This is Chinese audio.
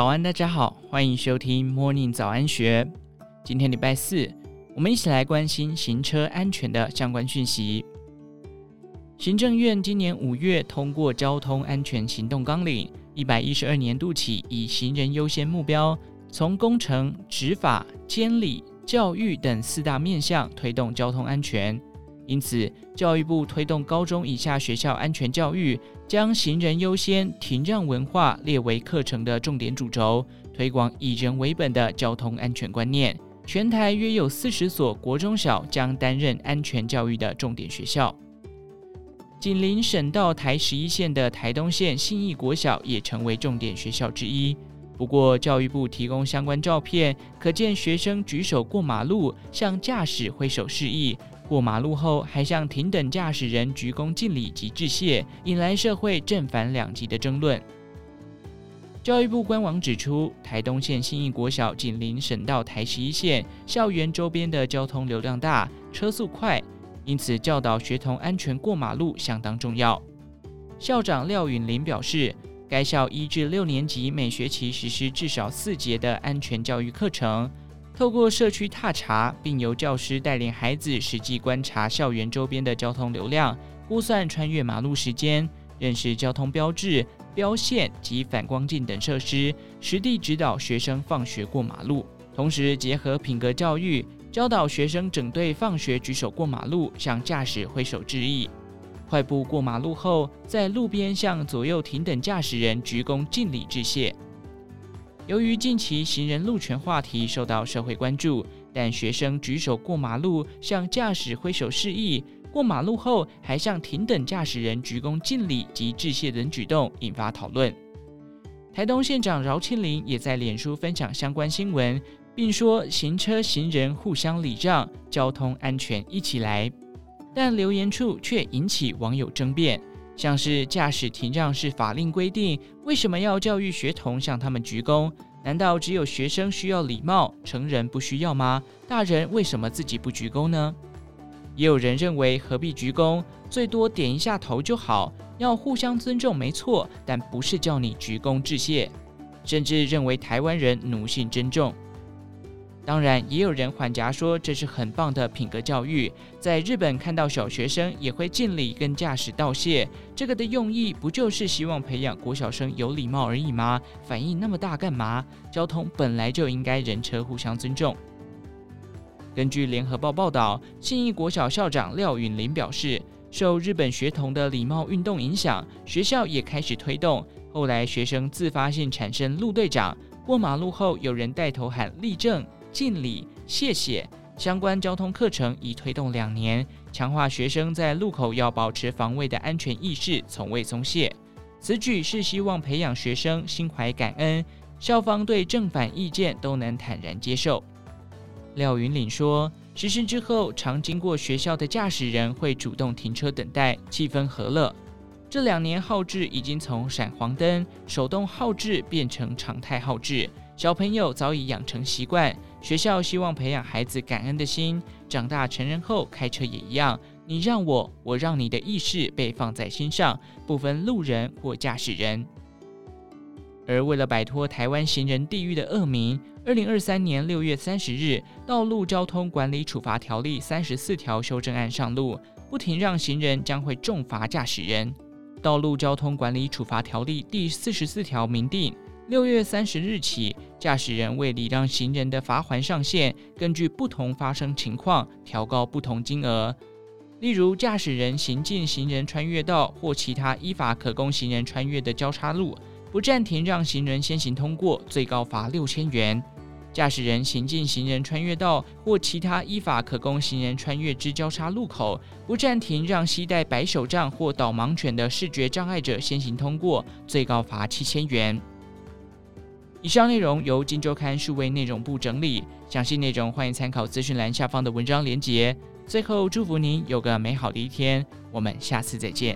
早安，大家好，欢迎收听 Morning 早安学。今天礼拜四，我们一起来关心行车安全的相关讯息。行政院今年五月通过交通安全行动纲领，一百一十二年度起以行人优先目标，从工程、执法、监理、教育等四大面向推动交通安全。因此，教育部推动高中以下学校安全教育，将行人优先、停让文化列为课程的重点主轴，推广以人为本的交通安全观念。全台约有四十所国中小将担任安全教育的重点学校。紧邻省道台十一线的台东县信义国小也成为重点学校之一。不过，教育部提供相关照片，可见学生举手过马路，向驾驶挥手示意。过马路后，还向停等驾驶人鞠躬敬礼及致谢，引来社会正反两极的争论。教育部官网指出，台东县信义国小紧邻省道台十一线，校园周边的交通流量大，车速快，因此教导学童安全过马路相当重要。校长廖允麟表示，该校一至六年级每学期实施至少四节的安全教育课程。透过社区踏查，并由教师带领孩子实际观察校园周边的交通流量，估算穿越马路时间，认识交通标志、标线及反光镜等设施，实地指导学生放学过马路。同时结合品格教育，教导学生整队放学举手过马路，向驾驶挥手致意；快步过马路后，在路边向左右停等驾驶人鞠躬敬礼致谢。由于近期行人路权话题受到社会关注，但学生举手过马路向驾驶挥手示意，过马路后还向停等驾驶人鞠躬敬礼及致谢等举动引发讨论。台东县长饶庆林也在脸书分享相关新闻，并说行车行人互相礼让，交通安全一起来。但留言处却引起网友争辩。像是驾驶停让是法令规定，为什么要教育学童向他们鞠躬？难道只有学生需要礼貌，成人不需要吗？大人为什么自己不鞠躬呢？也有人认为何必鞠躬，最多点一下头就好。要互相尊重没错，但不是叫你鞠躬致谢。甚至认为台湾人奴性真重。当然，也有人缓颊说这是很棒的品格教育。在日本看到小学生也会敬礼跟驾驶道谢，这个的用意不就是希望培养国小生有礼貌而已吗？反应那么大干嘛？交通本来就应该人车互相尊重。根据联合报报道，信义国小校长廖允麟表示，受日本学童的礼貌运动影响，学校也开始推动。后来学生自发性产生路队长，过马路后有人带头喊立正。敬礼、谢谢，相关交通课程已推动两年，强化学生在路口要保持防卫的安全意识，从未松懈。此举是希望培养学生心怀感恩，校方对正反意见都能坦然接受。廖云岭说，实施之后，常经过学校的驾驶人会主动停车等待，气氛和乐。这两年号志已经从闪黄灯、手动号志变成常态号志，小朋友早已养成习惯。学校希望培养孩子感恩的心，长大成人后开车也一样，你让我，我让你的意识被放在心上，不分路人或驾驶人。而为了摆脱台湾行人地狱的恶名，二零二三年六月三十日，《道路交通管理处罚条例》三十四条修正案上路，不停让行人将会重罚驾驶人。《道路交通管理处罚条例》第四十四条明定。六月三十日起，驾驶人为礼让行人的罚锾上限，根据不同发生情况调高不同金额。例如，驾驶人行进行人穿越道或其他依法可供行人穿越的交叉路，不暂停让行人先行通过，最高罚六千元；驾驶人行进行人穿越道或其他依法可供行人穿越之交叉路口，不暂停让携带白手杖或导盲犬的视觉障碍者先行通过，最高罚七千元。以上内容由金周刊数位内容部整理，详细内容欢迎参考资讯栏下方的文章连结。最后，祝福您有个美好的一天，我们下次再见。